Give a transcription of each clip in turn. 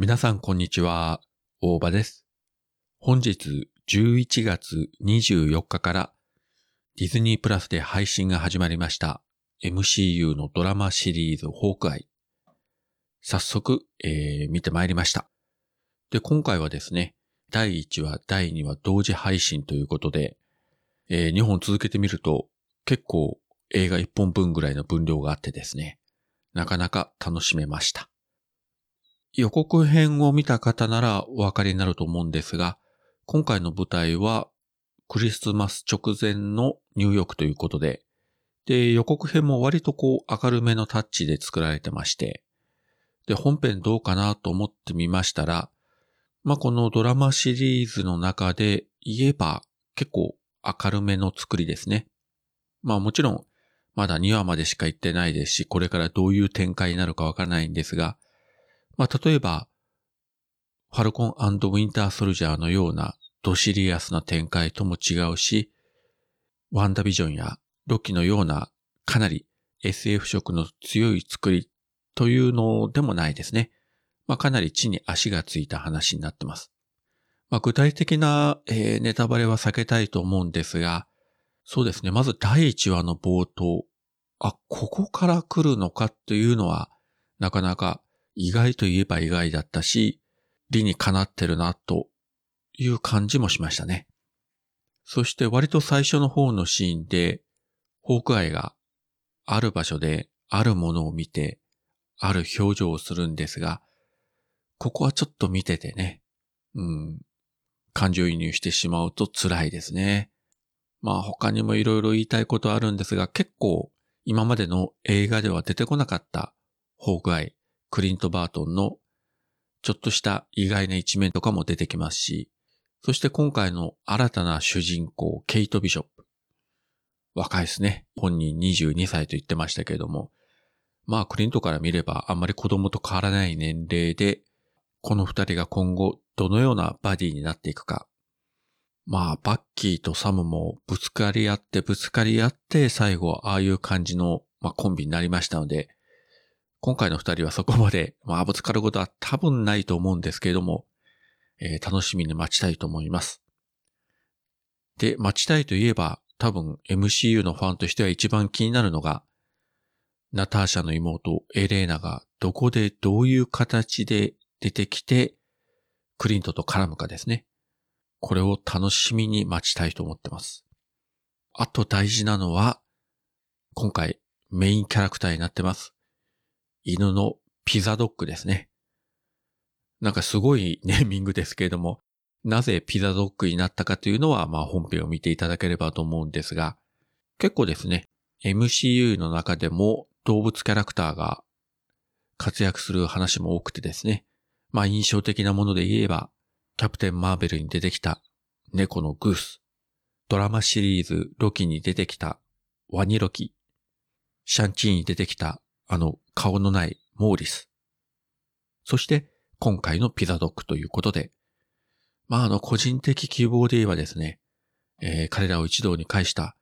皆さんこんにちは、大場です。本日11月24日からディズニープラスで配信が始まりました MCU のドラマシリーズホークアイ。早速、えー見てまいりました。で、今回はですね、第1話、第2話同時配信ということで、え2本続けてみると結構映画1本分ぐらいの分量があってですね、なかなか楽しめました。予告編を見た方ならお分かりになると思うんですが、今回の舞台はクリスマス直前のニューヨークということで、で、予告編も割とこう明るめのタッチで作られてまして、で、本編どうかなと思ってみましたら、まあ、このドラマシリーズの中で言えば結構明るめの作りですね。まあもちろんまだ2話までしか行ってないですし、これからどういう展開になるかわからないんですが、まあ例えば、ファルコンウィンターソルジャーのようなドシリアスな展開とも違うし、ワンダビジョンやロキのようなかなり SF 色の強い作りというのでもないですね。まあかなり地に足がついた話になってます。まあ具体的な、えーネタバレは避けたいと思うんですが、そうですね。まず第1話の冒頭。あ、ここから来るのかっていうのは、なかなか意外と言えば意外だったし、理にかなってるなという感じもしましたね。そして割と最初の方のシーンで、ホークアイがある場所であるものを見て、ある表情をするんですが、ここはちょっと見ててね、うん、感情移入してしまうと辛いですね。まあ他にもいろいろ言いたいことあるんですが、結構今までの映画では出てこなかったホークアイ、クリント・バートンのちょっとした意外な一面とかも出てきますし、そして今回の新たな主人公、ケイト・ビショップ。若いですね。本人22歳と言ってましたけれども、まあクリントから見ればあんまり子供と変わらない年齢で、この二人が今後どのようなバディになっていくか、まあ、バッキーとサムもぶつかり合ってぶつかり合って最後ああいう感じの、まあ、コンビになりましたので、今回の二人はそこまで、まあ、ぶつかることは多分ないと思うんですけれども、えー楽しみに待ちたいと思います。で、待ちたいといえば、多分 MCU のファンとしては一番気になるのが、ナターシャの妹エレーナがどこでどういう形で出てきて、クリントと絡むかですね。これを楽しみに待ちたいと思ってます。あと大事なのは、今回メインキャラクターになってます。犬のピザドッグですね。なんかすごい ネーミングですけれども、なぜピザドッグになったかというのは、まあ本編を見ていただければと思うんですが、結構ですね、MCU の中でも動物キャラクターが活躍する話も多くてですね、まあ印象的なもので言えば、キャプテン・マーベルに出てきた猫のグース、ドラマシリーズロキに出てきたワニロキ、シャンチーに出てきたあの顔のないモーリス、そして今回のピザドッグということで、まああの個人的希望で言えばですね、えー彼らを一堂に会した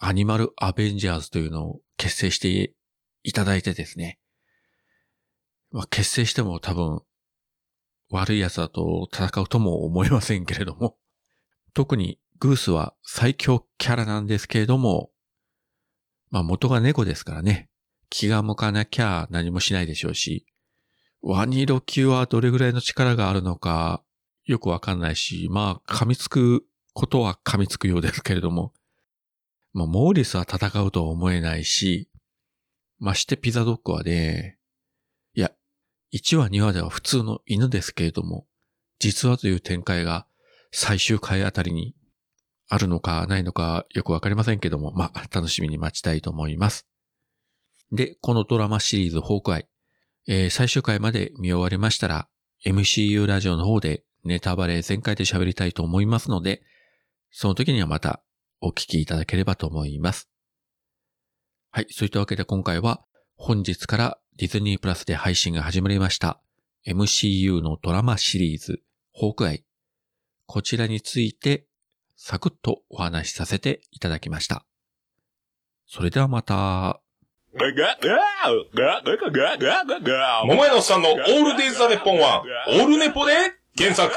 アニマル・アベンジャーズというのを結成していただいてですね、まあ結成しても多分悪い奴だと戦うとも思いませんけれども、特にグースは最強キャラなんですけれども、まあ元が猫ですからね、気が向かなきゃ何もしないでしょうし、ワニロキはどれぐらいの力があるのかよくわかんないし、まあ噛みつくことは噛みつくようですけれども、まあモーリスは戦うとは思えないし、ましてピザドッグはね、いや、1話2話では普通の犬ですけれども、実話という展開が最終回あたりにあるのかないのかよくわかりませんけども、まあ楽しみに待ちたいと思います。で、このドラマシリーズホークアイ、えー最終回まで見終わりましたら、MCU ラジオの方でネタバレ全開で喋りたいと思いますので、その時にはまたお聞きいただければと思います。はい、そういったわけで今回は本日からディズニープラスで配信が始まりました MCU のドラマシリーズホークアイ。こちらについてサクッとお話しさせていただきました。それではまた。桃屋のおっさんのオールデイズ・ザ・ネッポンは、オールネポで検索。